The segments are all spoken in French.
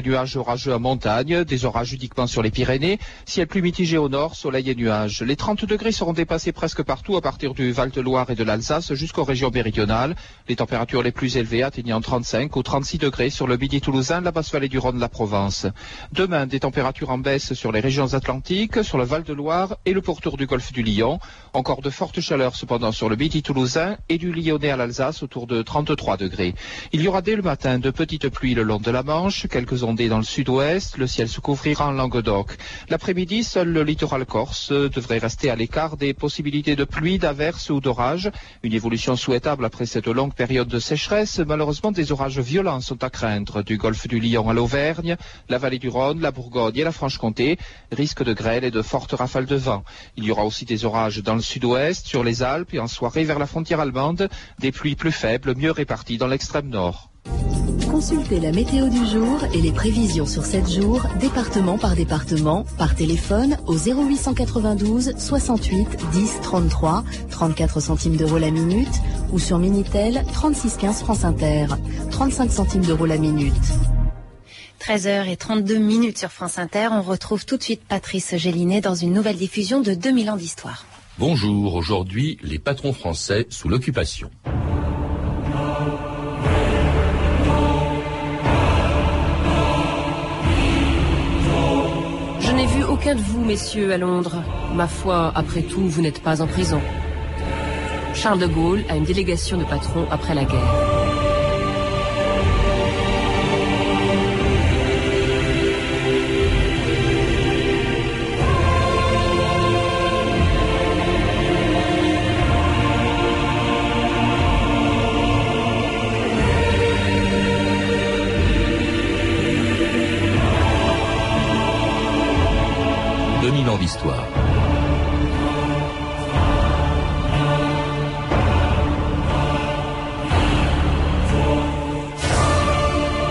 Nuages orageux en montagne, des orages uniquement sur les Pyrénées, ciel plus mitigé au nord, soleil et nuages. Les 30 degrés seront dépassés presque partout à partir du Val-de-Loire et de l'Alsace jusqu'aux régions méridionales. Les températures les plus élevées atteignant 35 ou 36 degrés sur le midi toulousain, la basse vallée du Rhône, la Provence. Demain, des températures en baisse sur les régions atlantiques, sur le Val-de-Loire et le pourtour du golfe du Lion. Encore de fortes chaleurs cependant sur le midi toulousain et du Lyonnais à l'Alsace autour de 33 degrés. Il y aura dès le matin de petites pluies le long de la Manche, quelques dans le sud-ouest, le ciel se couvrira en Languedoc. L'après-midi, seul le littoral corse devrait rester à l'écart des possibilités de pluie, d'averses ou d'orages. Une évolution souhaitable après cette longue période de sécheresse. Malheureusement, des orages violents sont à craindre du golfe du Lion à l'Auvergne, la vallée du Rhône, la Bourgogne et la Franche-Comté. Risque de grêle et de fortes rafales de vent. Il y aura aussi des orages dans le sud-ouest, sur les Alpes et en soirée vers la frontière allemande. Des pluies plus faibles, mieux réparties dans l'extrême nord. Consultez la météo du jour et les prévisions sur 7 jours, département par département, par téléphone au 0892 68 10 33, 34 centimes d'euros la minute, ou sur Minitel 36 15 France Inter, 35 centimes d'euros la minute. 13h32 minutes sur France Inter, on retrouve tout de suite Patrice Gélinet dans une nouvelle diffusion de 2000 ans d'histoire. Bonjour, aujourd'hui les patrons français sous l'occupation. Aucun de vous, messieurs, à Londres. Ma foi, après tout, vous n'êtes pas en prison. Charles de Gaulle a une délégation de patrons après la guerre.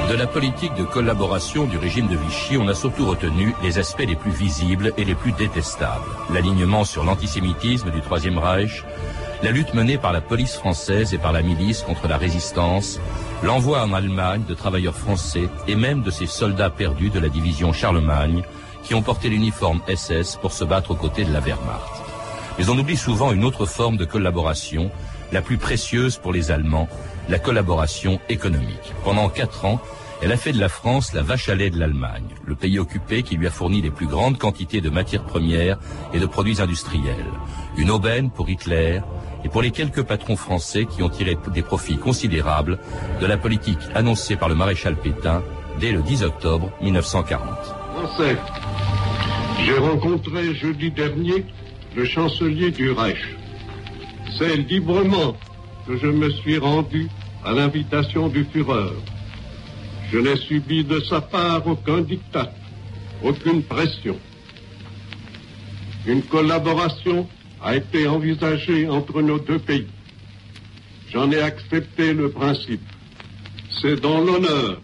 De la politique de collaboration du régime de Vichy, on a surtout retenu les aspects les plus visibles et les plus détestables. L'alignement sur l'antisémitisme du Troisième Reich, la lutte menée par la police française et par la milice contre la résistance, l'envoi en Allemagne de travailleurs français et même de ces soldats perdus de la division Charlemagne qui ont porté l'uniforme SS pour se battre aux côtés de la Wehrmacht. Mais on oublie souvent une autre forme de collaboration, la plus précieuse pour les Allemands, la collaboration économique. Pendant quatre ans, elle a fait de la France la vache à lait de l'Allemagne, le pays occupé qui lui a fourni les plus grandes quantités de matières premières et de produits industriels. Une aubaine pour Hitler et pour les quelques patrons français qui ont tiré des profits considérables de la politique annoncée par le maréchal Pétain dès le 10 octobre 1940. Français, j'ai rencontré jeudi dernier le chancelier du Reich. C'est librement que je me suis rendu à l'invitation du Führer. Je n'ai subi de sa part aucun diktat, aucune pression. Une collaboration a été envisagée entre nos deux pays. J'en ai accepté le principe. C'est dans l'honneur,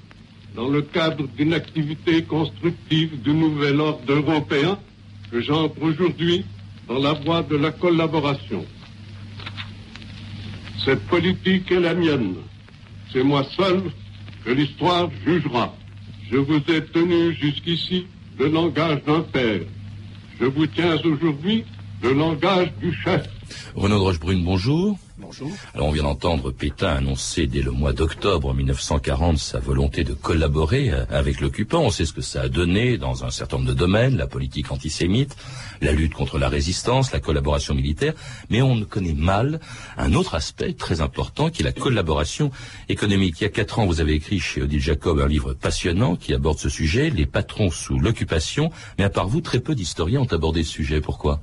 dans le cadre d'une activité constructive du nouvel ordre européen, que j'entre aujourd'hui dans la voie de la collaboration. Cette politique est la mienne. C'est moi seul que l'histoire jugera. Je vous ai tenu jusqu'ici le langage d'un père. Je vous tiens aujourd'hui le langage du chef. Renaud Rochebrune, bonjour. Bonjour. Alors on vient d'entendre Pétain annoncer dès le mois d'octobre 1940 sa volonté de collaborer avec l'occupant. On sait ce que ça a donné dans un certain nombre de domaines, la politique antisémite, la lutte contre la résistance, la collaboration militaire, mais on connaît mal un autre aspect très important qui est la collaboration économique. Il y a quatre ans, vous avez écrit chez Odile Jacob un livre passionnant qui aborde ce sujet, les patrons sous l'occupation, mais à part vous, très peu d'historiens ont abordé ce sujet. Pourquoi?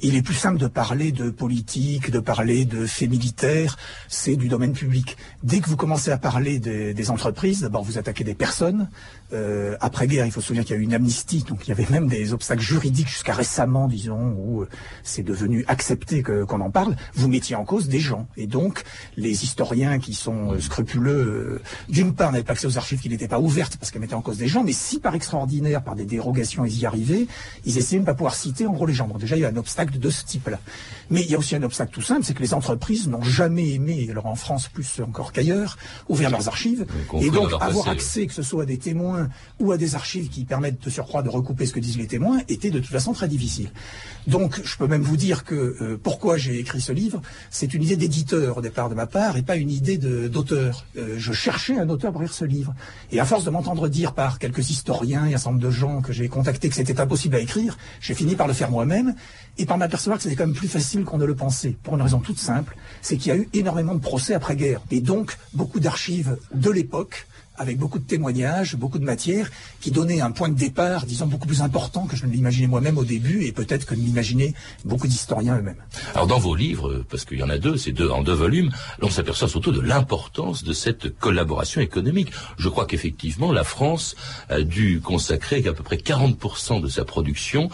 Il est plus simple de parler de politique, de parler de faits militaires, c'est du domaine public. Dès que vous commencez à parler des, entreprises, d'abord vous attaquez des personnes. Euh, Après-guerre, il faut se souvenir qu'il y a eu une amnistie, donc il y avait même des obstacles juridiques jusqu'à récemment, disons, où euh, c'est devenu accepté qu'on en parle. Vous mettiez en cause des gens. Et donc, les historiens qui sont euh, scrupuleux, euh, d'une part, n'avaient pas accès aux archives qui n'étaient pas ouvertes parce qu'elles mettaient en cause des gens, mais si par extraordinaire, par des dérogations, ils y arrivaient, ils essayaient de ne pas pouvoir citer en gros les gens. Donc déjà, il y a un obstacle obstacle de ce type-là. Mais il y a aussi un obstacle tout simple, c'est que les entreprises n'ont jamais aimé, alors en France plus encore qu'ailleurs, ouvrir leurs archives. Et donc avoir accès, que ce soit à des témoins ou à des archives qui permettent de surcroît de recouper ce que disent les témoins, était de toute façon très difficile. Donc je peux même vous dire que euh, pourquoi j'ai écrit ce livre, c'est une idée d'éditeur au départ de ma part et pas une idée d'auteur. Euh, je cherchais un auteur pour lire ce livre. Et à force de m'entendre dire par quelques historiens et un certain nombre de gens que j'ai contactés que c'était impossible à écrire, j'ai fini par le faire moi-même et par m'apercevoir que c'était quand même plus facile qu'on ne le pensait. Pour une raison toute simple, c'est qu'il y a eu énormément de procès après-guerre. Et donc, beaucoup d'archives de l'époque avec beaucoup de témoignages, beaucoup de matière, qui donnaient un point de départ, disons, beaucoup plus important que je ne l'imaginais moi-même au début, et peut-être que ne l'imaginaient beaucoup d'historiens eux-mêmes. Alors dans vos livres, parce qu'il y en a deux, c'est deux en deux volumes, on s'aperçoit surtout de l'importance de cette collaboration économique. Je crois qu'effectivement, la France a dû consacrer à peu près 40% de sa production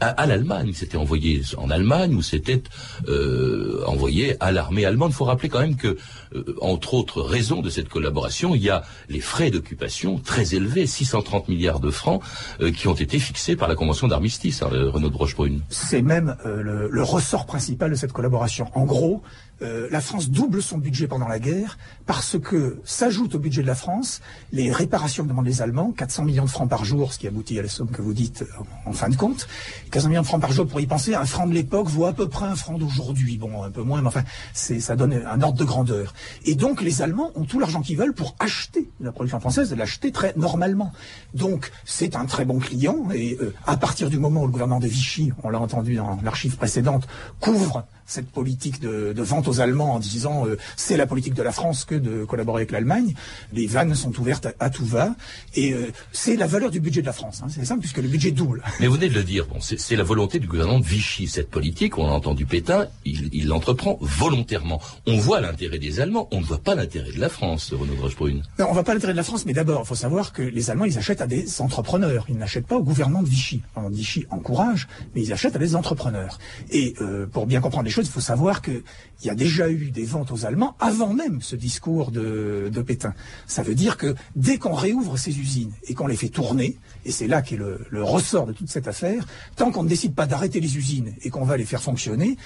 à, l'Allemagne. C'était envoyé en Allemagne ou c'était euh, envoyé à l'armée allemande. Il faut rappeler quand même que, euh, entre autres raisons de cette collaboration, il y a les frais d'occupation très élevés, 630 milliards de francs, euh, qui ont été fixés par la Convention d'armistice, hein, Renaud de Rochebrune. C'est même euh, le, le, ressort principal de cette collaboration. En gros, euh, la France double son budget pendant la guerre parce que s'ajoute au budget de la France les réparations que demandent les Allemands, 400 millions de francs par jour, ce qui aboutit à la somme que vous dites en, fin de compte. 400 millions de francs par jour, pour y penser, un franc de l'époque vaut à peu près un franc d'aujourd'hui. Bon, un peu moins, mais enfin, ça donne un ordre de grandeur. Et donc, les Allemands ont tout l'argent qu'ils veulent pour acheter la production française, et l'acheter très normalement. Donc, c'est un très bon client, et euh, à partir du moment où le gouvernement de Vichy, on l'a entendu dans l'archive précédente, couvre cette politique de, vente aux Allemands en disant euh, c'est la politique de la France que de collaborer avec l'Allemagne. Les vannes sont ouvertes à, tout va et euh, c'est la valeur du budget de la France. Hein, c'est simple puisque le budget double. Mais vous venez de le dire, bon, c'est la volonté du gouvernement de Vichy. Cette politique, on a entendu Pétain, il l'entreprend volontairement. On voit l'intérêt des Allemands, on ne voit pas l'intérêt de la France, Renaud Rochebrune. Non, on ne voit pas l'intérêt de la France, mais d'abord, il faut savoir que les Allemands, ils achètent à des entrepreneurs. Ils n'achètent pas au gouvernement de Vichy. Alors, Vichy encourage, mais ils achètent à des entrepreneurs. Et euh, pour bien comprendre les choses, il faut savoir que il y a déjà eu des ventes aux Allemands avant même ce discours de, Pétain. Ça veut dire que dès qu'on réouvre ces usines et qu'on les fait tourner, et c'est là qu'est le, le ressort de toute cette affaire, tant qu'on ne décide pas d'arrêter les usines et qu'on va les faire fonctionner,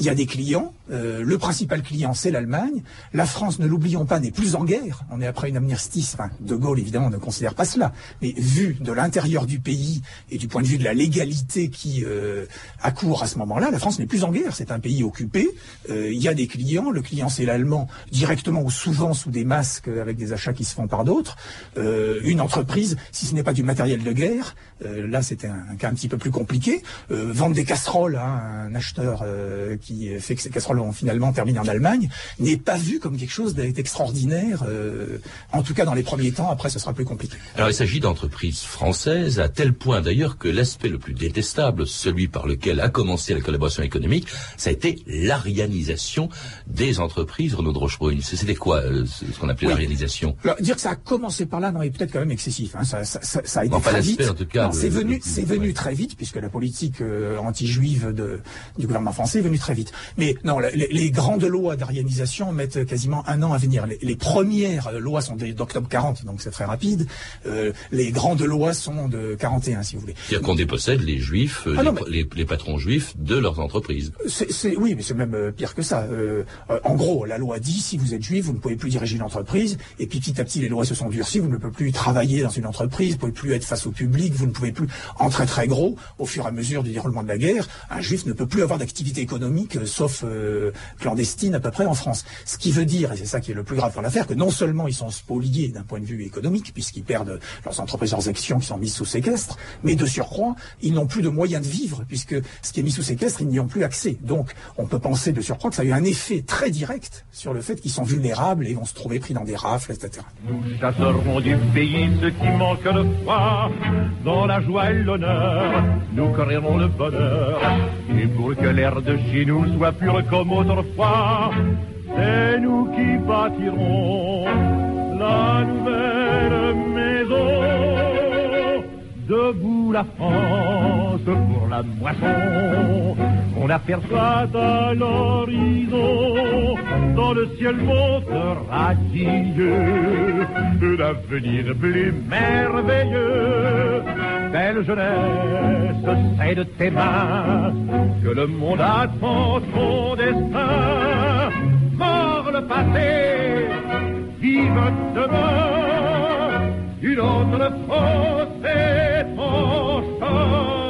il y a des clients. Euh, le principal client, c'est l'Allemagne. La France, ne l'oublions pas, n'est plus en guerre. On est après une amnistie. De Gaulle, évidemment, ne considère pas cela. Mais vu de l'intérieur du pays et du point de vue de la légalité qui euh, accourt à ce moment-là, la France n'est plus en guerre. C'est un pays occupé. Euh, il y a des clients. Le client, c'est l'Allemand, directement ou souvent sous des masques avec des achats qui se font par d'autres. Euh, une entreprise, si ce n'est pas du matériel de guerre, là, c'était un, cas un petit peu plus compliqué. vendre des casseroles à un acheteur qui qui fait que ces casseroles ont finalement terminé en Allemagne, n'est pas vu comme quelque chose d'extraordinaire, euh, en tout cas dans les premiers temps, après ce sera plus compliqué. Alors il s'agit d'entreprises françaises, à tel point d'ailleurs que l'aspect le plus détestable, celui par lequel a commencé la collaboration économique, ça a été l'arianisation des entreprises Renaud de Rochebrune. C'était quoi euh, ce qu'on appelait l'arianisation? Dire que ça a commencé par là, non, est peut-être quand même excessif. Hein. Ça, ça, ça, a été très vite. En tout cas, c'est venu, c'est venu très vite puisque la politique euh, anti-juive du gouvernement français est venue très vite. Mais non, les, grandes lois d'arianisation mettent quasiment un an à venir. Les, premières lois sont d'octobre 40, donc c'est très rapide. Euh, les grandes lois sont de 41, si vous voulez. C'est-à-dire qu'on dépossède les juifs, ah les, patrons juifs de leurs entreprises. oui, mais c'est même euh, pire que ça. Euh, en gros, la loi dit, si vous êtes juif, vous ne pouvez plus diriger une entreprise. Et puis petit à petit, les lois se sont durcies. Vous ne pouvez plus travailler dans une entreprise, vous ne pouvez plus être face au public, vous ne pouvez plus, en très très gros, au fur et à mesure du déroulement de la guerre, un juif ne peut plus avoir d'activité économique sauf euh, clandestine à peu près en France. Ce qui veut dire, et c'est ça qui est le plus grave dans l'affaire, que non seulement ils sont spoliés d'un point de vue économique, puisqu'ils perdent leurs entreprises, leurs actions qui sont mises sous séquestre, mais de surcroît, ils n'ont plus de moyens de vivre, puisque ce qui est mis sous séquestre, ils n'y ont plus accès. Donc, on peut penser de surcroît que ça a eu un effet très direct sur le fait qu'ils sont vulnérables et vont se trouver pris dans des rafles, etc. Nous chasserons du pays ce qui manque de foi, dans la joie et l'honneur, nous le bonheur, et pour que l'air de chez nous soit pur comme autrefois. C'est nous qui bâtirons la nouvelle maison. Debout la France pour la moisson, on aperçoit à l'horizon, dans le ciel monte radieux, l'avenir plus merveilleux. Belle jeunesse, c'est de tes mains que le monde attend son destin. Mort le passé, vive demain, une autre France est ton chemin.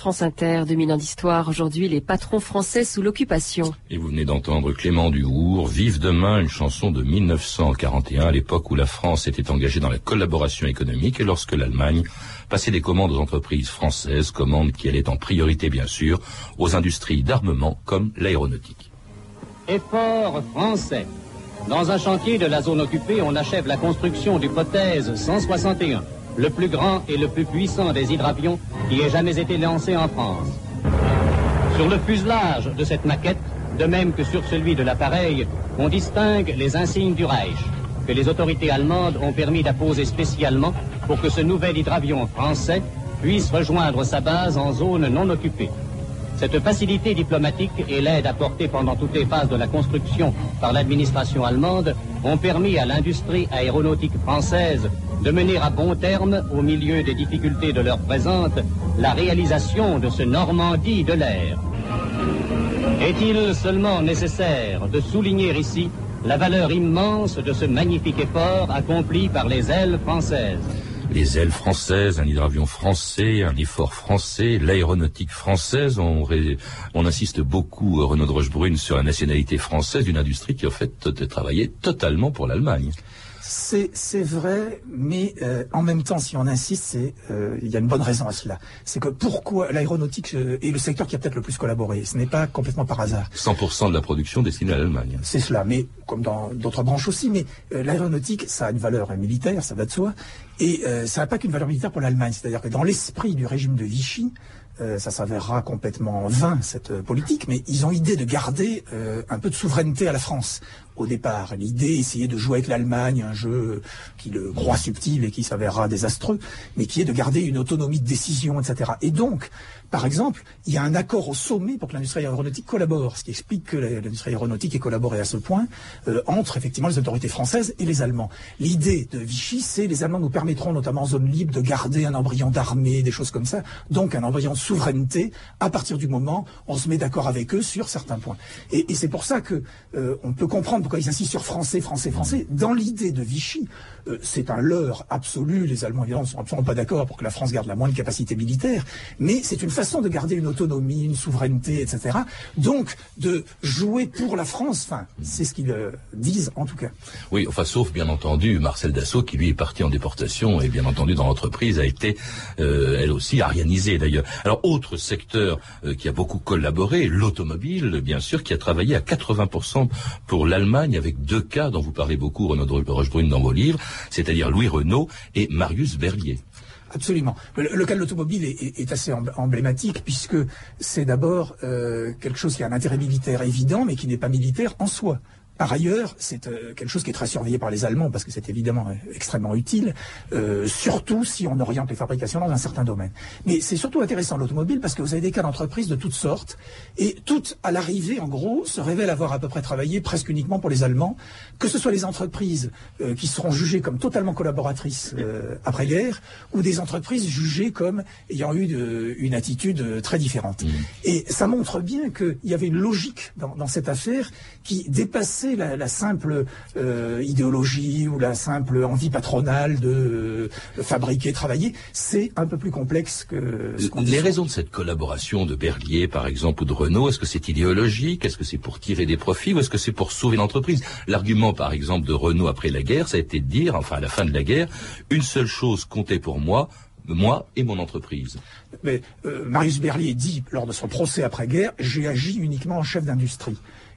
France Inter, 2000 ans d'histoire. Aujourd'hui, les patrons français sous l'occupation. Et vous venez d'entendre Clément Duhour, Vive demain, une chanson de 1941, à l'époque où la France était engagée dans la collaboration économique et lorsque l'Allemagne passait des commandes aux entreprises françaises, commandes qui allaient en priorité bien sûr aux industries d'armement comme l'aéronautique. Effort français. Dans un chantier de la zone occupée, on achève la construction du prothèse 161, le plus grand et le plus puissant des hydravions qui ait jamais été lancé en France. Sur le fuselage de cette maquette, de même que sur celui de l'appareil, on distingue les insignes du Reich, que les autorités allemandes ont permis d'apposer spécialement pour que ce nouvel hydravion français puisse rejoindre sa base en zone non occupée. Cette facilité diplomatique et l'aide apportée pendant toutes les phases de la construction par l'administration allemande ont permis à l'industrie aéronautique française de mener à bon terme, au milieu des difficultés de l'heure présente, la réalisation de ce Normandie de l'air. Est-il seulement nécessaire de souligner ici la valeur immense de ce magnifique effort accompli par les ailes françaises? Les ailes françaises, un hydravion français, un effort français, l'aéronautique française. On, insiste beaucoup, euh, Renaud de Rochebrune, sur la nationalité française d'une industrie qui, en fait, t- travaillait totalement pour l'Allemagne. C'est vrai, mais euh, en même temps, si on insiste, c'est euh, il y a une bonne raison à cela. C'est que pourquoi l'aéronautique euh, est le secteur qui a peut-être le plus collaboré? Ce n'est pas complètement par hasard. 100% de la production destinée à l'Allemagne. C'est cela, mais comme dans d'autres branches aussi, mais euh, l'aéronautique, ça a une valeur militaire, ça va de soi, et ça n'a pas qu'une valeur militaire pour l'Allemagne. C'est-à-dire que dans l'esprit du régime de Vichy, euh, ça s'avérera complètement vain cette euh, politique, mais ils ont idée de garder euh, un peu de souveraineté à la France au départ. L'idée, essayer de jouer avec l'Allemagne, un jeu qui le croit subtil et qui s'avérera désastreux, mais qui est de garder une autonomie de décision, etc. Et donc, par exemple, il y a un accord au sommet pour que l'industrie aéronautique collabore, ce qui explique que l'industrie aéronautique ait collaboré à ce point euh, entre effectivement les autorités françaises et les Allemands. L'idée de Vichy, c'est les Allemands nous permettront, notamment en zone libre, de garder un embryon d'armée, des choses comme ça, donc un embryon de souveraineté à partir du moment où on se met d'accord avec eux sur certains points. Et, et c'est pour ça que euh, on peut comprendre pourquoi ils insistent sur français, français, français. Dans l'idée de Vichy, euh, c'est un leurre absolu. Les Allemands, évidemment, ne sont absolument pas d'accord pour que la France garde la moindre capacité militaire, mais c'est une façon de garder une autonomie, une souveraineté, etc. Donc, de jouer pour la France, enfin, c'est ce qu'ils euh, disent en tout cas. Oui, enfin, sauf bien entendu Marcel Dassault, qui lui est parti en déportation et bien entendu dans l'entreprise a été, euh, elle aussi, arianisée d'ailleurs. Alors, autre secteur qui a beaucoup collaboré, l'automobile, bien sûr, qui a travaillé à 80% pour l'Allemagne avec deux cas dont vous parlez beaucoup, Renaud de Rochebrune, dans vos livres, c'est-à-dire Louis Renault et Marius Berlier. Absolument. Le, cas de l'automobile est, assez embl- emblématique puisque c'est d'abord euh, quelque chose qui a un intérêt militaire évident, mais qui n'est pas militaire en soi. Par ailleurs, c'est euh, quelque chose qui est très surveillé par les Allemands parce que c'est évidemment euh, extrêmement utile, euh, surtout si on oriente les fabrications dans un certain domaine. Mais c'est surtout intéressant l'automobile parce que vous avez des cas d'entreprises de toutes sortes et toutes, à l'arrivée, en gros, se révèlent avoir à peu près travaillé presque uniquement pour les Allemands, que ce soit les entreprises euh, qui seront jugées comme totalement collaboratrices euh, après-guerre ou des entreprises jugées comme ayant eu de- une attitude très différente. Et ça montre bien qu'il y avait une logique dans, dans cette affaire qui dépassait la, la simple euh, idéologie ou la simple envie patronale de euh, fabriquer, travailler. C'est un peu plus complexe que ce qu'on dit Les raisons de cette collaboration de Berlier, par exemple, ou de Renault, est-ce que c'est idéologique? Est-ce que c'est pour tirer des profits ou est-ce que c'est pour sauver l'entreprise? L'argument, par exemple, de Renault après la guerre, ça a été de dire, enfin à la fin de la guerre, une seule chose comptait pour moi, moi et mon entreprise. Mais euh, Marius Berlier dit lors de son procès après-guerre, j'ai agi uniquement en chef d'industrie.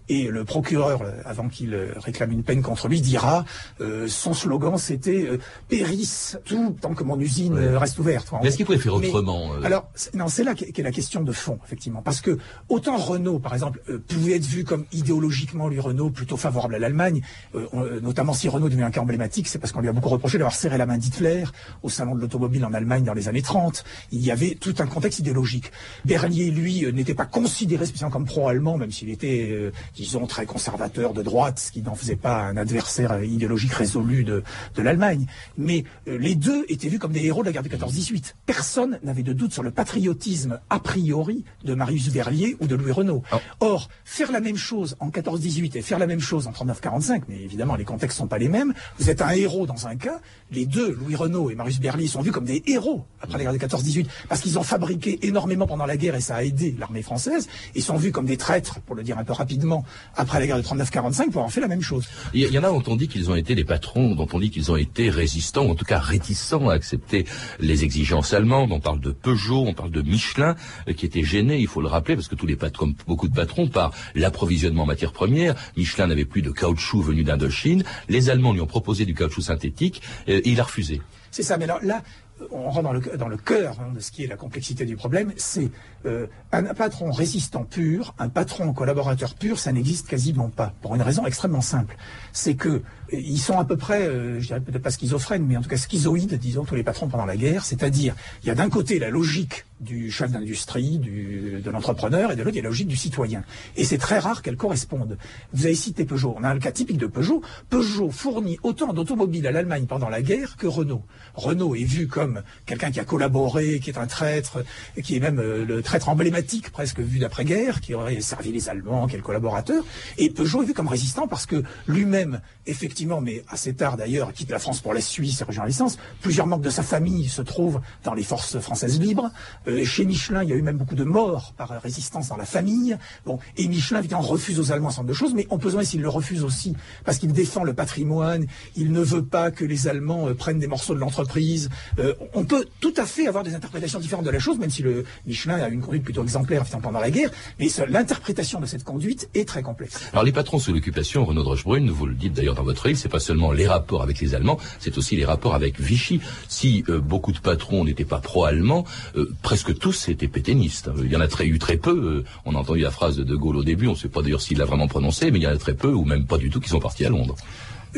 Et le procureur, avant qu'il réclame une peine contre lui, dira euh, son slogan c'était euh, périsse tout tant que mon usine Ouais. reste ouverte. Mais est-ce qu'il pouvait faire autrement euh, alors, c'est- non, c'est là qu'est la question de fond, effectivement. Parce que autant Renault, par exemple, euh, pouvait être vu comme idéologiquement, lui, Renault, plutôt favorable à l'Allemagne, euh, notamment si Renault devient un cas emblématique, c'est parce qu'on lui a beaucoup reproché d'avoir serré la main d'Hitler au salon de l'automobile en Allemagne dans les années 30. Il y avait tout un contexte idéologique. Berlier, lui, euh, n'était pas considéré spécialement comme pro-allemand, même s'il était, euh, disons, très conservateur de droite, ce qui n'en faisait pas un adversaire idéologique résolu de, de l'Allemagne. Mais euh, les deux étaient vus comme des héros de la guerre de 14-18. Personne n'avait de doute sur le patriotisme a priori de Marius Berlier ou de Louis Renault. Ah. Or, faire la même chose en 14-18 et faire la même chose en 39-45, mais évidemment les contextes sont pas les mêmes, vous êtes un héros dans un cas, les deux, Louis Renault et Marius Berlier, sont vus comme des héros après la guerre de 14-18, parce qu'ils ont fabriqué énormément pendant la guerre et ça a aidé l'armée française, ils sont vus comme des traîtres, pour le dire un peu rapidement, après la guerre de 39-45 pour avoir fait la même chose. Il y- en a dont on dit qu'ils ont été les patrons, dont on dit qu'ils ont été résistants, ou en tout cas réticents à accepter les exigences allemandes. On parle de Peugeot, on parle de Michelin, euh, qui étaient gênés, il faut le rappeler, parce que tous les patrons, comme beaucoup de patrons, par l'approvisionnement en matières premières. Michelin n'avait plus de caoutchouc venu d'Indochine. Les Allemands lui ont proposé du caoutchouc synthétique, euh, et il a refusé. C'est ça, mais alors là, on rentre dans le, cœur hein, de ce qui est la complexité du problème, c'est euh, un patron résistant pur, un patron collaborateur pur, ça n'existe quasiment pas, pour une raison extrêmement simple. C'est que ils sont à peu près, euh, je dirais peut-être pas schizophrènes, mais en tout cas schizoïdes, disons, tous les patrons pendant la guerre, c'est-à-dire, il y a d'un côté la logique du chef d'industrie, du, de l'entrepreneur, et de l'autre, il y a la logique du citoyen. Et c'est très rare qu'elles correspondent. Vous avez cité Peugeot, on a un cas typique de Peugeot. Peugeot fournit autant d'automobiles à l'Allemagne pendant la guerre que Renault. Renault est vu comme quelqu'un qui a collaboré, qui est un traître, qui est même euh, le traître emblématique presque vu d'après-guerre, qui aurait servi les Allemands, le collaborateur. Et Peugeot est vu comme résistant parce que lui-même, effectivement, mais assez tard d'ailleurs, quitte la France pour la Suisse et rejoint la licence. Plusieurs membres de sa famille se trouvent dans les forces françaises libres. Euh, chez Michelin, il y a eu même beaucoup de morts par résistance dans la famille. Bon, et Michelin, évidemment, refuse aux Allemands un certain nombre de choses, mais on peut s'il le refuse aussi? Parce qu'il défend le patrimoine, il ne veut pas que les Allemands euh, prennent des morceaux de l'entreprise. Euh, on peut tout à fait avoir des interprétations différentes de la chose, même si le Michelin a une conduite plutôt exemplaire pendant la guerre, mais l'interprétation de cette conduite est très complexe. Alors les patrons sous l'occupation, Renaud de Rochebrune, vous le dites d'ailleurs dans votre c'est pas seulement les rapports avec les Allemands, c'est aussi les rapports avec Vichy. Si euh, beaucoup de patrons n'étaient pas pro-allemands, euh, presque tous étaient pétainistes. Il y en a très, eu très peu. euh, on a entendu la phrase de De Gaulle au début, on ne sait pas d'ailleurs s'il l'a vraiment prononcée, mais il y en a très peu, ou même pas du tout, qui sont partis à Londres.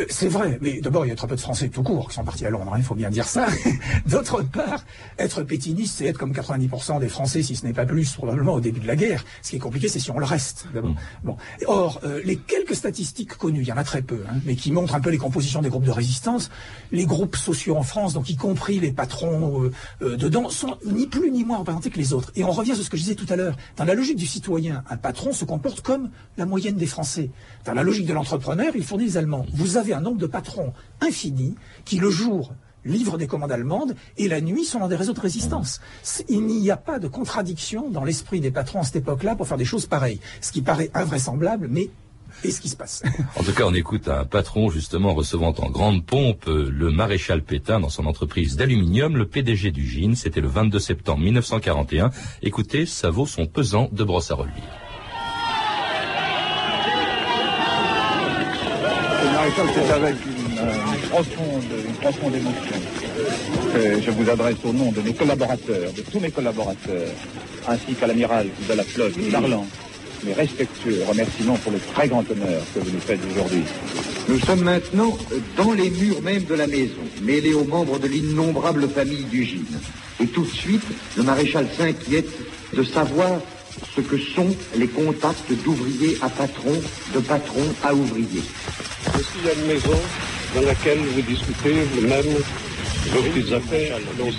C'est vrai, mais d'abord, il y a très peu de Français tout court qui sont partis à Londres, hein, il faut bien dire ça. D'autre part, être pétiniste, c'est être comme 90% des Français, si ce n'est pas plus, probablement au début de la guerre. Ce qui est compliqué, c'est si on le reste, d'abord. Bon. Or, euh, les quelques statistiques connues, il y en a très peu, hein, mais qui montrent un peu les compositions des groupes de résistance, les groupes sociaux en France, donc y compris les patrons euh, euh, dedans, sont ni plus ni moins représentés que les autres. Et on revient sur ce que je disais tout à l'heure. Dans la logique du citoyen, un patron se comporte comme la moyenne des Français. Dans la logique de l'entrepreneur, il fournit les Allemands. Vous avez un nombre de patrons infini qui, le jour, livrent des commandes allemandes et la nuit sont dans des réseaux de résistance. Il n'y a pas de contradiction dans l'esprit des patrons à cette époque-là pour faire des choses pareilles. Ce qui paraît invraisemblable, mais est ce qui se passe. En tout cas, on écoute un patron justement recevant en grande pompe euh, le maréchal Pétain dans son entreprise d'aluminium, le PDG du GIN. C'était le 22 septembre 1941. Écoutez, ça vaut son pesant de brosse à relire. Maréchal, c'est avec une, euh, profonde, émotion je vous adresse au nom de mes collaborateurs, de tous mes collaborateurs, ainsi qu'à l'amiral de la flotte, parlant mes respectueux remerciements pour le très grand honneur que vous nous faites aujourd'hui. Nous sommes maintenant dans les murs même de la maison, mêlés aux membres de l'innombrable famille du Gine. Et tout de suite, le maréchal s'inquiète de savoir ce que sont les contacts d'ouvrier à patron, de patron à ouvrier. Ici, il y a une maison dans laquelle vous discutez vous-même vos petites affaires. Donc,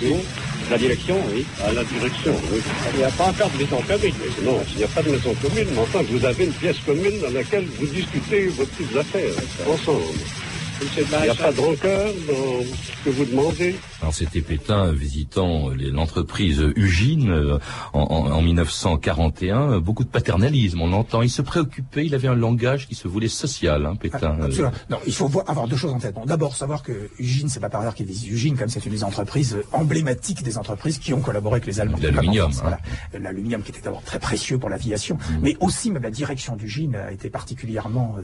La direction, oui. à la direction, oui. Il n'y a pas encore de maison commune. Non, il n'y a pas de maison commune, mais enfin, vous avez une pièce commune dans laquelle vous discutez vos petites affaires ensemble. Il n'y a pas de rancœur dans ce que vous demandez Alors c'était Pétain visitant l'entreprise Ugine euh, en, en, 1941, beaucoup de paternalisme, on l'entend. Il se préoccupait, il avait un langage qui se voulait social, hein, Pétain. Ah, absolument. Non, il faut voir, avoir deux choses en tête. Bon, d'abord savoir que Ugine, c'est pas par hasard qu'il dit Ugine, comme c'est une des entreprises emblématiques des entreprises qui ont collaboré avec les Allemands. L'aluminium. Hein. Voilà. L'aluminium qui était d'abord très précieux pour l'aviation, mmh. mais aussi même la direction d'Ugine a été particulièrement euh,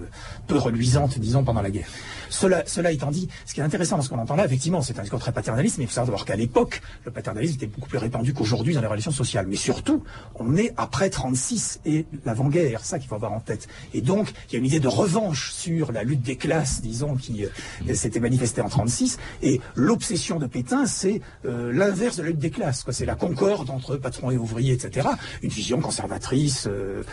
peu reluisante, disons, pendant la guerre. Cela, cela étant dit, ce qui est intéressant dans ce qu'on entend là, effectivement, c'est un discours très paternaliste, mais il faut savoir qu'à l'époque, le paternalisme était beaucoup plus répandu qu'aujourd'hui dans les relations sociales. Mais surtout, on est après 36 et l'avant-guerre, ça qu'il faut avoir en tête. Et donc, il y a une idée de revanche sur la lutte des classes, disons, qui euh, s'était manifestée en 36. Et l'obsession de Pétain, c'est euh, l'inverse de la lutte des classes. C'est la concorde entre patrons et ouvriers, etc. Une vision conservatrice. Euh,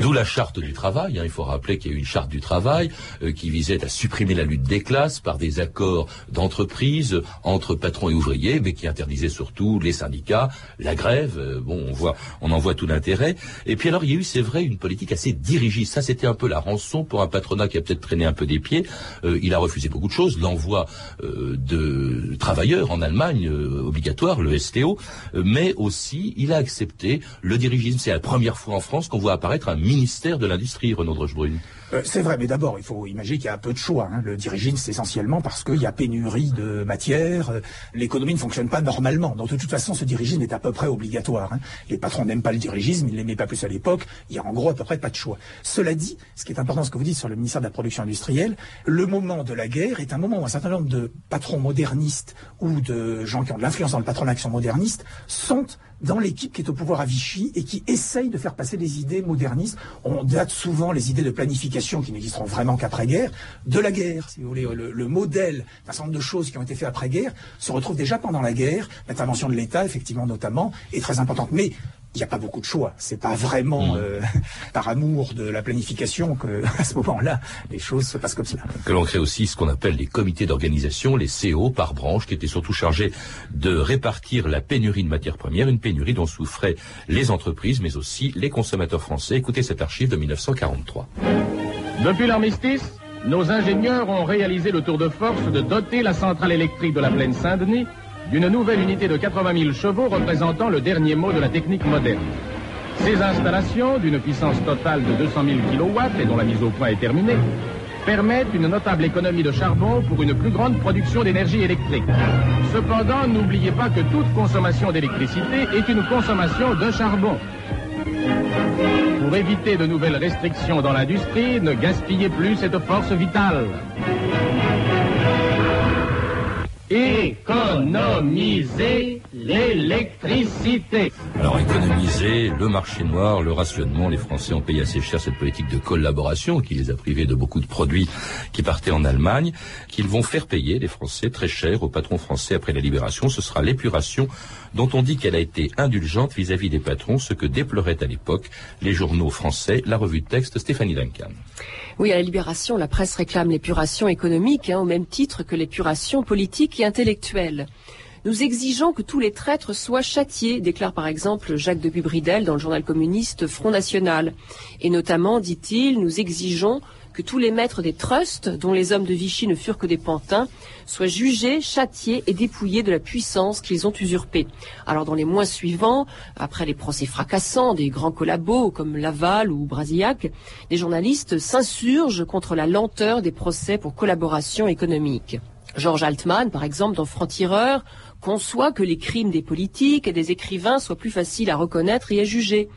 D'où la charte du travail. Hein. Il faut rappeler qu'il y a eu une charte du travail qui visait à supprimer la lutte des classes par des accords d'entreprise entre patrons et ouvriers, mais qui interdisait surtout les syndicats, la grève. Euh, bon, on voit, on en voit tout l'intérêt. Et puis alors, il y a eu, c'est vrai, une politique assez dirigiste. Ça, c'était un peu la rançon pour un patronat qui a peut-être traîné un peu des pieds. Euh, il a refusé beaucoup de choses, l'envoi euh, de travailleurs en Allemagne obligatoire, le STO, mais aussi il a accepté le dirigisme. C'est la première fois en France qu'on voit apparaître un ministère de l'industrie, Renaud Drochebrune. c'est vrai, mais d'abord, il faut imaginer qu'il y a peu de choix. Hein. Le dirigisme, c'est essentiellement parce qu'il y a pénurie de matières, l'économie ne fonctionne pas normalement. Donc de toute façon, ce dirigisme est à peu près obligatoire. Hein. Les patrons n'aiment pas le dirigisme, ils l'aimaient pas plus à l'époque. Il y a en gros à peu près pas de choix. Cela dit, ce qui est important, ce que vous dites sur le ministère de la Production industrielle, le moment de la guerre est un moment où un certain nombre de patrons modernistes ou de gens qui ont de l'influence dans le patronat qui sont modernistes sont dans l'équipe qui est au pouvoir à Vichy et qui essaye de faire passer des idées modernistes. On date souvent les idées de planification qui n'existeront vraiment qu'après-guerre, de la guerre, si vous voulez. Le, le modèle d'un certain nombre de choses qui ont été faites après-guerre se retrouve déjà pendant la guerre. L'intervention de l'État, effectivement, notamment, est très importante. Mais il n'y a pas beaucoup de choix. C'est pas vraiment mm. euh, par amour de la planification que, à ce moment-là, les choses se passent comme cela. Que l'on crée aussi ce qu'on appelle les comités d'organisation, les CO par branche, qui étaient surtout chargés de répartir la pénurie de matières premières, une pénurie dont souffraient les entreprises, mais aussi les consommateurs français. Écoutez cette archive de 1943. Depuis l'armistice, nos ingénieurs ont réalisé le tour de force de doter la centrale électrique de la plaine Saint-Denis d'une nouvelle unité de 80 000 chevaux représentant le dernier mot de la technique moderne. Ces installations, d'une puissance totale de 200 000 kW et dont la mise au point est terminée, permettent une notable économie de charbon pour une plus grande production d'énergie électrique. Cependant, n'oubliez pas que toute consommation d'électricité est une consommation de charbon. Pour éviter de nouvelles restrictions dans l'industrie, ne gaspillez plus cette force vitale. Économiser l'électricité. Alors économiser le marché noir, le rationnement, les Français ont payé assez cher cette politique de collaboration qui les a privés de beaucoup de produits qui partaient en Allemagne, qu'ils vont faire payer les Français très cher aux patrons français après la libération. Ce sera l'épuration dont on dit qu'elle a été indulgente vis-à-vis des patrons, ce que déploraient à l'époque les journaux français, la revue de texte Stéphanie Duncan. Oui, à la Libération, la presse réclame l'épuration économique, hein, au même titre que l'épuration politique et intellectuelle. Nous exigeons que tous les traîtres soient châtiés, déclare par exemple Jacques de Bubridel dans le journal communiste Front National. Et notamment, dit-il, nous exigeons que tous les maîtres des trusts, dont les hommes de Vichy ne furent que des pantins, soient jugés, châtiés et dépouillés de la puissance qu'ils ont usurpée. Alors dans les mois suivants, après les procès fracassants des grands collabos comme Laval ou Brasillac, les journalistes s'insurgent contre la lenteur des procès pour collaboration économique. Georges Altman, par exemple, dans Franc-Tireur, conçoit que les crimes des politiques et des écrivains soient plus faciles à reconnaître et à juger.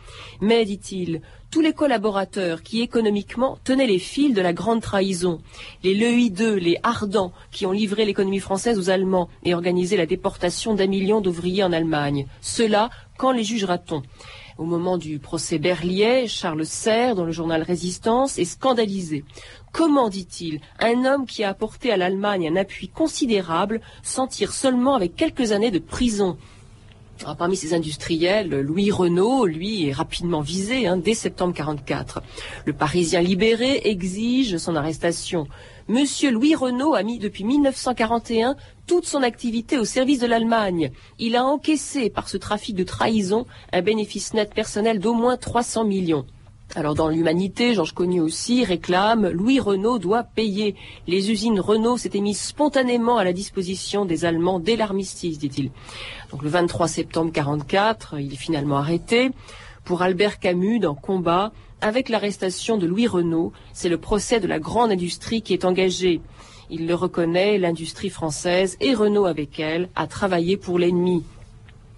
Mais, dit-il, tous les collaborateurs qui économiquement tenaient les fils de la grande trahison, les Lei II, les Ardents, qui ont livré l'économie française aux Allemands et organisé la déportation d'un million d'ouvriers en Allemagne. Cela, quand les jugera-t-on au moment du procès Berliet, Charles Serre, dans le journal Résistance, est scandalisé. Comment, dit-il, un homme qui a apporté à l'Allemagne un appui considérable s'en tire seulement avec quelques années de prison? Ah, parmi ces industriels, Louis Renault, lui, est rapidement visé hein, dès septembre 44. Le Parisien libéré exige son arrestation. Monsieur Louis Renault a mis depuis 1941 toute son activité au service de l'Allemagne. Il a encaissé par ce trafic de trahison un bénéfice net personnel d'au moins 300 millions. Alors dans l'humanité, Georges Cognier aussi réclame Louis Renault doit payer. Les usines Renault s'étaient mises spontanément à la disposition des Allemands dès l'armistice, dit-il. Donc le 23 septembre 44, il est finalement arrêté. Pour Albert Camus, dans Combat, avec l'arrestation de Louis Renault, c'est le procès de la grande industrie qui est engagé. Il le reconnaît, l'industrie française, et Renault avec elle, a travaillé pour l'ennemi.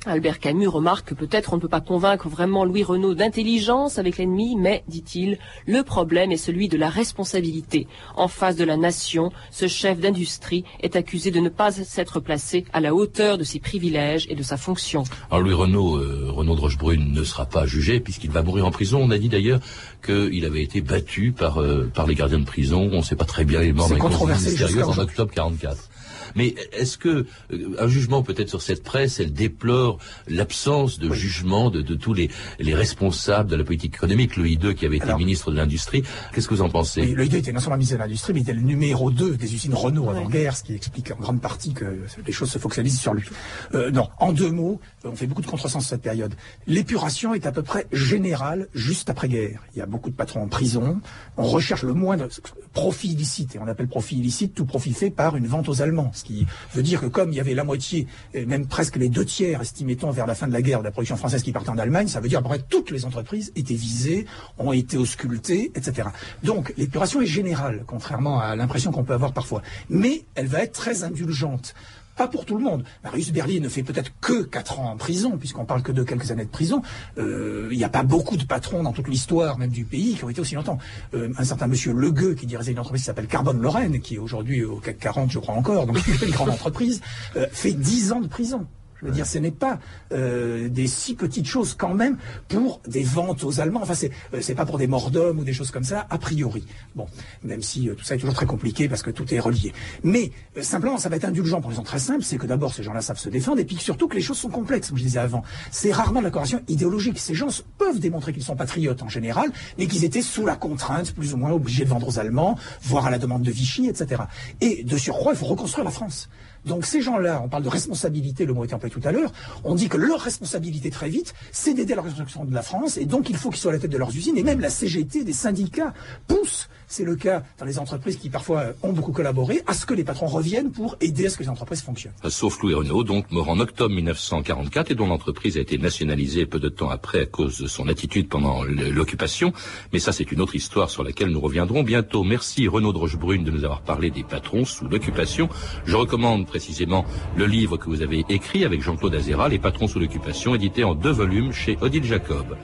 Albert Camus remarque que peut-être on ne peut pas convaincre vraiment Louis Renault d'intelligence avec l'ennemi, mais, dit-il, le problème est celui de la responsabilité. En face de la nation, ce chef d'industrie est accusé de ne pas s'être placé à la hauteur de ses privilèges et de sa fonction. Alors Louis Renault, euh, Renault de Rochebrune ne sera pas jugé puisqu'il va mourir en prison. On a dit d'ailleurs qu'il avait été battu par, euh, par les gardiens de prison. On ne sait pas très bien, il est mort dans en octobre 44. Mais est-ce que euh, un jugement peut-être sur cette presse, elle déplore l'absence de jugement de, tous les, responsables de la politique économique, le I2 qui avait été ministre de l'Industrie. Qu'est-ce que vous en pensez? Le I2 était non seulement ministre de l'Industrie, mais il était le numéro 2 des usines Renault avant-guerre, ce qui explique en grande partie que les choses se focalisent sur lui. Euh, non, en deux mots, on fait beaucoup de contresens cette période. L'épuration est à peu près générale juste après-guerre. Il y a beaucoup de patrons en prison. On recherche le moins de profit illicite, et on appelle profit illicite tout profit fait par une vente aux Allemands ce qui veut dire que comme il y avait la moitié, même presque les deux tiers, estimait-on, vers la fin de la guerre de la production française qui partait en Allemagne, ça veut dire que toutes les entreprises étaient visées, ont été auscultées, etc. Donc l'épuration est générale, contrairement à l'impression qu'on peut avoir parfois. Mais elle va être très indulgente. Pas pour tout le monde. Marius Berlier ne fait peut-être que 4 ans en prison, puisqu'on parle que de quelques années de prison. Euh, il n'y a pas beaucoup de patrons dans toute l'histoire, même du pays, qui ont été aussi longtemps. Euh, un certain monsieur Legueux, qui dirigeait une entreprise qui s'appelle Carbone Lorraine, qui est aujourd'hui au CAC 40, je crois encore, donc une grande entreprise, euh, fait 10 ans de prison. Je veux dire, ce n'est pas euh, des si petites choses quand même pour des ventes aux Allemands. Enfin, c'est euh, pas pour des morts d'hommes ou des choses comme ça, a priori. Bon, même si euh, tout ça est toujours très compliqué parce que tout est relié. Mais simplement, ça va être indulgent pour une raison très simple, c'est que d'abord, ces gens-là savent se défendre, et puis surtout que les choses sont complexes, comme je disais avant. C'est rarement de la corrélation idéologique. Ces gens peuvent démontrer qu'ils sont patriotes en général, mais qu'ils étaient sous la contrainte, plus ou moins obligés de vendre aux Allemands, voire à la demande de Vichy, etc. Et de surcroît, il faut reconstruire la France. Donc ces gens-là, on parle de responsabilité, le mot était employé tout à l'heure, on dit que leur responsabilité très vite, c'est d'aider la reconstruction de la France, et donc il faut qu'ils soient à la tête de leurs usines, et même la CGT des syndicats poussent, c'est le cas dans les entreprises qui parfois ont beaucoup collaboré, à ce que les patrons reviennent pour aider à ce que les entreprises fonctionnent. Sauf Louis Renault, donc mort en octobre 1944, et dont l'entreprise a été nationalisée peu de temps après à cause de son attitude pendant l'occupation, mais ça c'est une autre histoire sur laquelle nous reviendrons bientôt. Merci Renaud de Rochebrune de nous avoir parlé des patrons sous l'occupation. Je recommande précisément le livre que vous avez écrit avec Jean-Claude Azera, Les patrons sous l'occupation, édité en deux volumes chez Odile Jacob.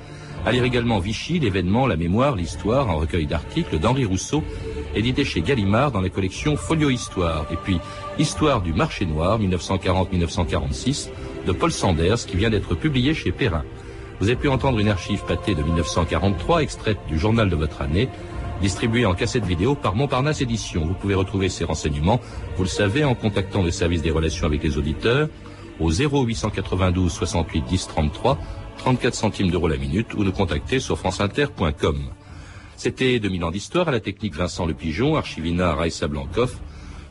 À lire également Vichy, l'événement, la mémoire, l'histoire, un recueil d'articles d'Henri Rousseau, édité chez Gallimard dans la collection Folio Histoire. Et puis Histoire du marché noir, 1940-1946, de Paul Sanders, qui vient d'être publié chez Perrin. Vous avez pu entendre une archive pâtée de 1943, extraite du journal de votre année, distribué en cassette vidéo par Montparnasse Éditions. Vous pouvez retrouver ces renseignements, vous le savez, en contactant le service des relations avec les auditeurs au 0892 68 10 33, 34 centimes d'euros la minute, ou nous contacter sur franceinter.com. C'était 2000 ans d'histoire à la technique Vincent Le Pigeon, Archivina Raissa Blancoff,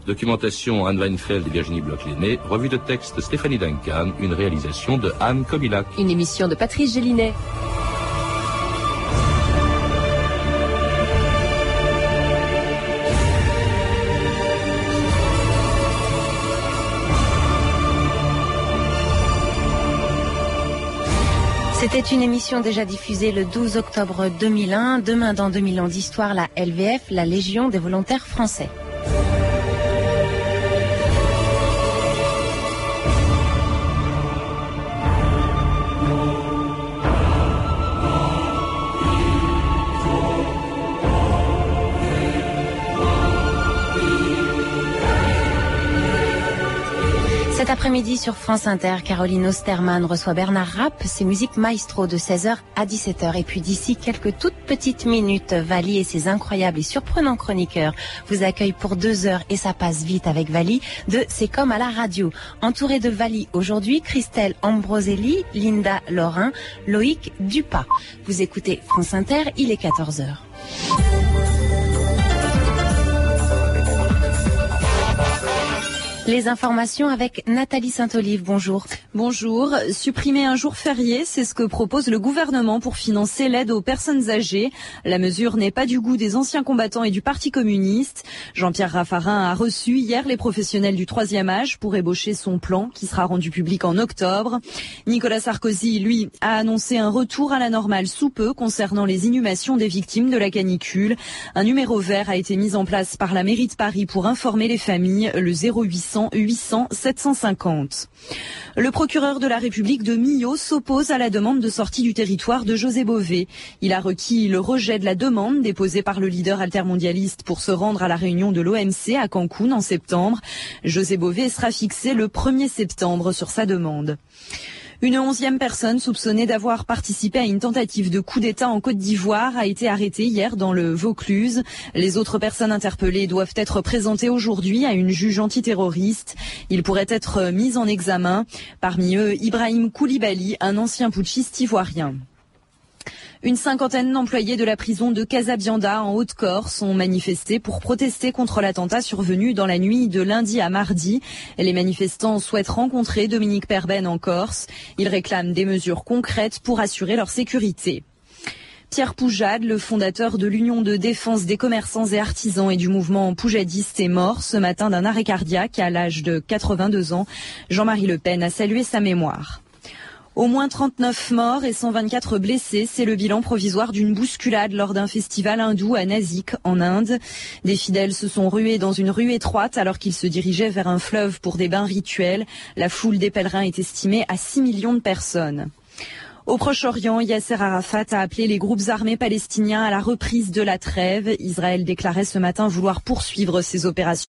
documentation Anne Weinfeld et Virginie Bloch-Léné, revue de texte Stéphanie Duncan, une réalisation de Anne Kobilac. Une émission de Patrice Gélinet. C'était une émission déjà diffusée le 12 octobre 2001. Demain, dans 2000 ans d'histoire, la LVF, la Légion des volontaires français. Après-midi sur France Inter, Caroline Osterman reçoit Bernard Rapp, ses musiques maestro de 16h à 17h. Et puis d'ici quelques toutes petites minutes, Vali et ses incroyables et surprenants chroniqueurs vous accueillent pour deux heures et ça passe vite avec Vali de C'est comme à la radio. Entouré de Vali aujourd'hui, Christelle Ambroselli, Linda Laurin, Loïc Dupas. Vous écoutez France Inter, il est 14h. Les informations avec Nathalie Saint-Olive. Bonjour. Bonjour. Supprimer un jour férié, c'est ce que propose le gouvernement pour financer l'aide aux personnes âgées. La mesure n'est pas du goût des anciens combattants et du Parti communiste. Jean-Pierre Raffarin a reçu hier les professionnels du troisième âge pour ébaucher son plan qui sera rendu public en octobre. Nicolas Sarkozy, lui, a annoncé un retour à la normale sous peu concernant les inhumations des victimes de la canicule. Un numéro vert a été mis en place par la mairie de Paris pour informer les familles, le 0800 800 750. Le procureur de la République de Millau s'oppose à la demande de sortie du territoire de José Bové. Il a requis le rejet de la demande déposée par le leader altermondialiste pour se rendre à la réunion de l'OMC à Cancun en septembre. José Bové sera fixé le 1er septembre sur sa demande. Une onzième personne soupçonnée d'avoir participé à une tentative de coup d'État en Côte d'Ivoire a été arrêtée hier dans le Vaucluse. Les autres personnes interpellées doivent être présentées aujourd'hui à une juge antiterroriste. Ils pourraient être mis en examen. Parmi eux, Ibrahim Koulibaly, un ancien putschiste ivoirien. Une cinquantaine d'employés de la prison de Casabianda en Haute-Corse ont manifesté pour protester contre l'attentat survenu dans la nuit de lundi à mardi. Les manifestants souhaitent rencontrer Dominique Perben en Corse. Ils réclament des mesures concrètes pour assurer leur sécurité. Pierre Poujade, le fondateur de l'Union de défense des commerçants et artisans et du mouvement poujadiste, est mort ce matin d'un arrêt cardiaque à l'âge de 82 ans. Jean-Marie Le Pen a salué sa mémoire. Au moins 39 morts et 124 blessés, c'est le bilan provisoire d'une bousculade lors d'un festival hindou à Nasik, en Inde. Des fidèles se sont rués dans une rue étroite alors qu'ils se dirigeaient vers un fleuve pour des bains rituels. La foule des pèlerins est estimée à 6 millions de personnes. Au Proche-Orient, Yasser Arafat a appelé les groupes armés palestiniens à la reprise de la trêve. Israël déclarait ce matin vouloir poursuivre ses opérations.